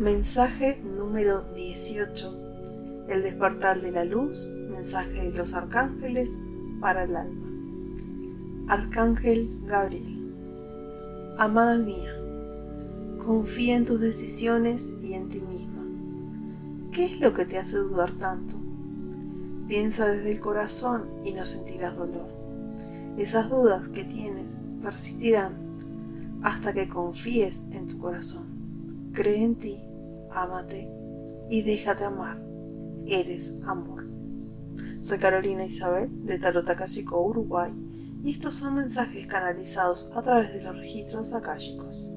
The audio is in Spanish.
Mensaje número 18. El despertar de la luz, mensaje de los arcángeles para el alma. Arcángel Gabriel. Amada mía, confía en tus decisiones y en ti misma. ¿Qué es lo que te hace dudar tanto? Piensa desde el corazón y no sentirás dolor. Esas dudas que tienes persistirán hasta que confíes en tu corazón. Cree en ti, ámate y déjate amar. Eres amor. Soy Carolina Isabel de Tarot Uruguay y estos son mensajes canalizados a través de los registros akáshicos.